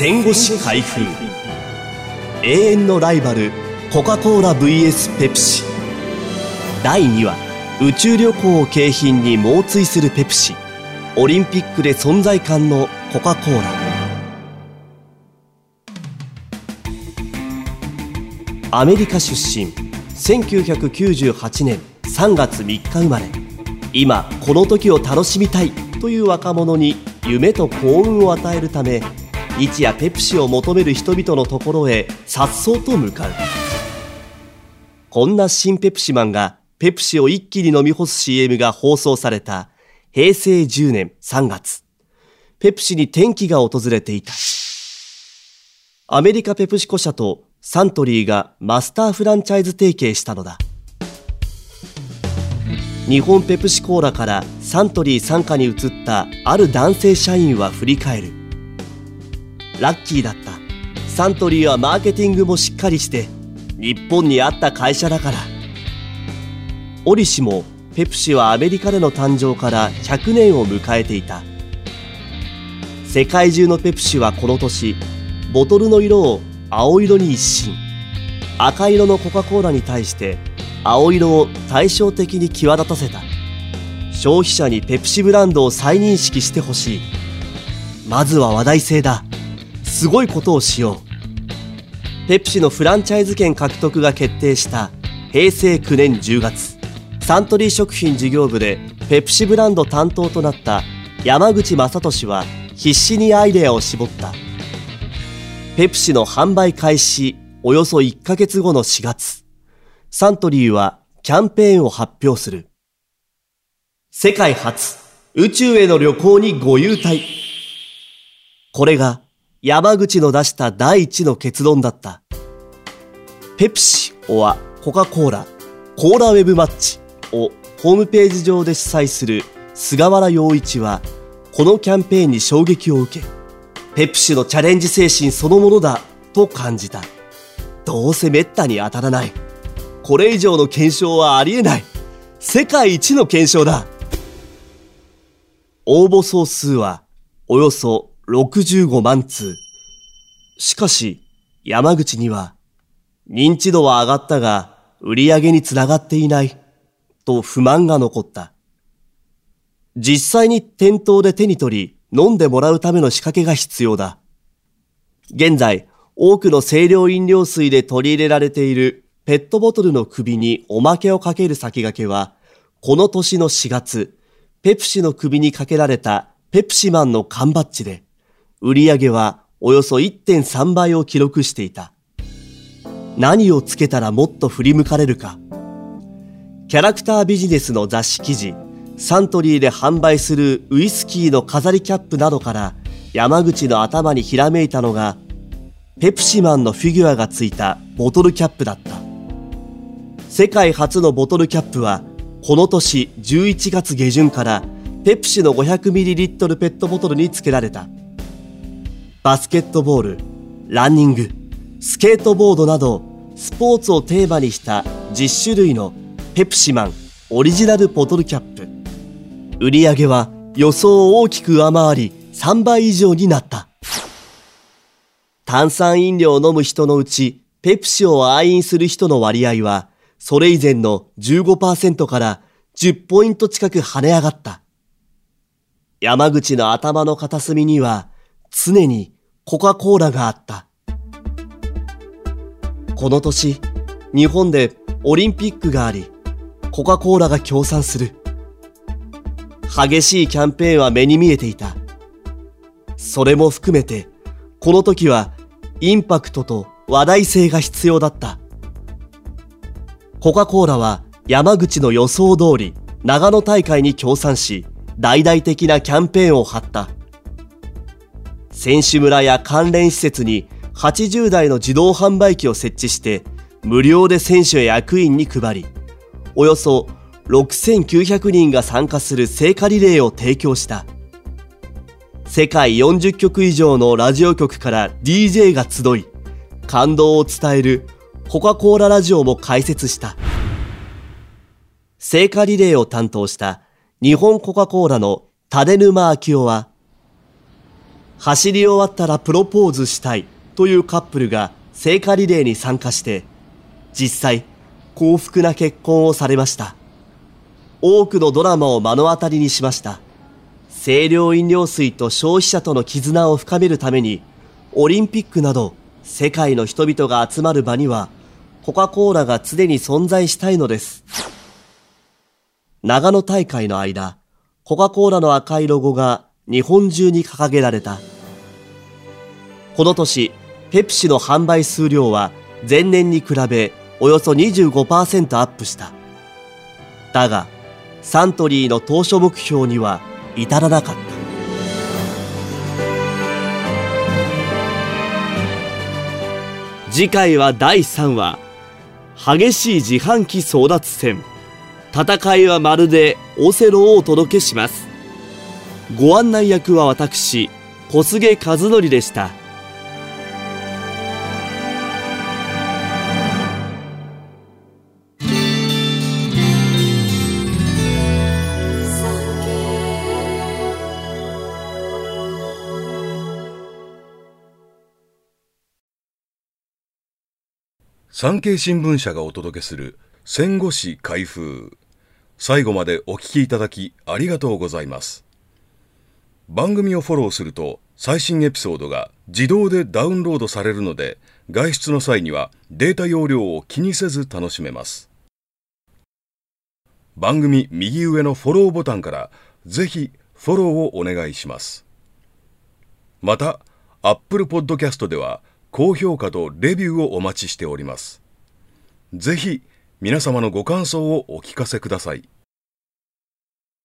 戦後史開封永遠のライバルコカ・コーラ VS ペプシ。第2話宇宙旅行を景品に猛追するペプシ。オリンピックで存在感のコカ・コーラ。アメリカ出身1998年3月3日生まれ。今この時を楽しみたいという若者に夢と幸運を与えるため日夜ペプシを求める人々のところへ颯爽と向かう。こんな新ペプシマンがペプシを一気に飲み干す CM が放送された平成10年3月。ペプシに転機が訪れていた。アメリカペプシコ社とサントリーがマスターフランチャイズ提携したのだ。日本ペプシコーラからサントリー傘下に移ったある男性社員は振り返る。ラッキーだった。サントリーはマーケティングもしっかりして日本にあった会社だから。折しもペプシはアメリカでの誕生から100年を迎えていた。世界中のペプシはこの年ボトルの色を青色に一新。赤色のコカ・コーラに対して青色を対照的に際立たせた。消費者にペプシブランドを再認識してほしい。まずは話題性だ。すごいことをしよう。ペプシのフランチャイズ権獲得が決定した平成9年10月サントリー食品事業部でペプシブランド担当となった山口正俊は必死にアイデアを絞った。ペプシの販売開始およそ1ヶ月後の4月サントリーはキャンペーンを発表する。世界初宇宙への旅行にご優待これが山口の出した第一の結論だった。ペプシはコカ・コーラ、コーラウェブマッチをホームページ上で主催する菅原洋一は、このキャンペーンに衝撃を受け、ペプシのチャレンジ精神そのものだと感じた。どうせ滅多に当たらない。これ以上の検証はありえない。世界一の検証だ。応募総数はおよそ65万通。しかし、山口には、認知度は上がったが、売り上げにつながっていない、と不満が残った。実際に店頭で手に取り、飲んでもらうための仕掛けが必要だ。現在、多くの清涼飲料水で取り入れられているペットボトルの首におまけをかける先駆けは、この年の4月、ペプシの首にかけられたペプシマンの缶バッジで、売上はおよそ1.3倍を記録していた。何をつけたらもっと振り向かれるか。キャラクタービジネスの雑誌記事、サントリーで販売するウイスキーの飾りキャップなどから山口の頭にひらめいたのが、ペプシマンのフィギュアがついたボトルキャップだった。世界初のボトルキャップは、この年11月下旬からペプシの 500ml ペットボトルに付けられた。バスケットボール、ランニング、スケートボードなど、スポーツをテーマにした10種類のペプシマンオリジナルボトルキャップ。売り上げは予想を大きく上回り3倍以上になった。炭酸飲料を飲む人のうち、ペプシを愛飲する人の割合は、それ以前の15%から10ポイント近く跳ね上がった。山口の頭の片隅には、常にコカ・コーラがあった。この年、日本でオリンピックがあり、コカ・コーラが協賛する。激しいキャンペーンは目に見えていた。それも含めて、この時はインパクトと話題性が必要だった。コカ・コーラは山口の予想通り長野大会に協賛し、大々的なキャンペーンを張った。選手村や関連施設に80台の自動販売機を設置して無料で選手や役員に配りおよそ6900人が参加する聖火リレーを提供した。世界40局以上のラジオ局から DJ が集い感動を伝えるコカ・コーララジオも開設した。聖火リレーを担当した日本コカ・コーラの種沼昭夫は走り終わったらプロポーズしたいというカップルが聖火リレーに参加して、実際幸福な結婚をされました。多くのドラマを目の当たりにしました。清涼飲料水と消費者との絆を深めるために、オリンピックなど世界の人々が集まる場には、コカ・コーラが常に存在したいのです。長野大会の間、コカ・コーラの赤いロゴが日本中に掲げられた。この年、ペプシの販売数量は前年に比べおよそ25%アップした。だが、サントリーの当初目標には至らなかった。次回は第3話激しい自販機争奪戦戦いはまるでオセロをお届けしますご案内役は私小菅和則でした。産経新聞社がお届けする戦後史開封。最後までお聞きいただきありがとうございます。番組をフォローすると最新エピソードが自動でダウンロードされるので外出の際にはデータ容量を気にせず楽しめます番組右上のフォローボタンからぜひフォローをお願いしますまた Apple Podcast では高評価とレビューをお待ちしております。ぜひ皆様のご感想をお聞かせください。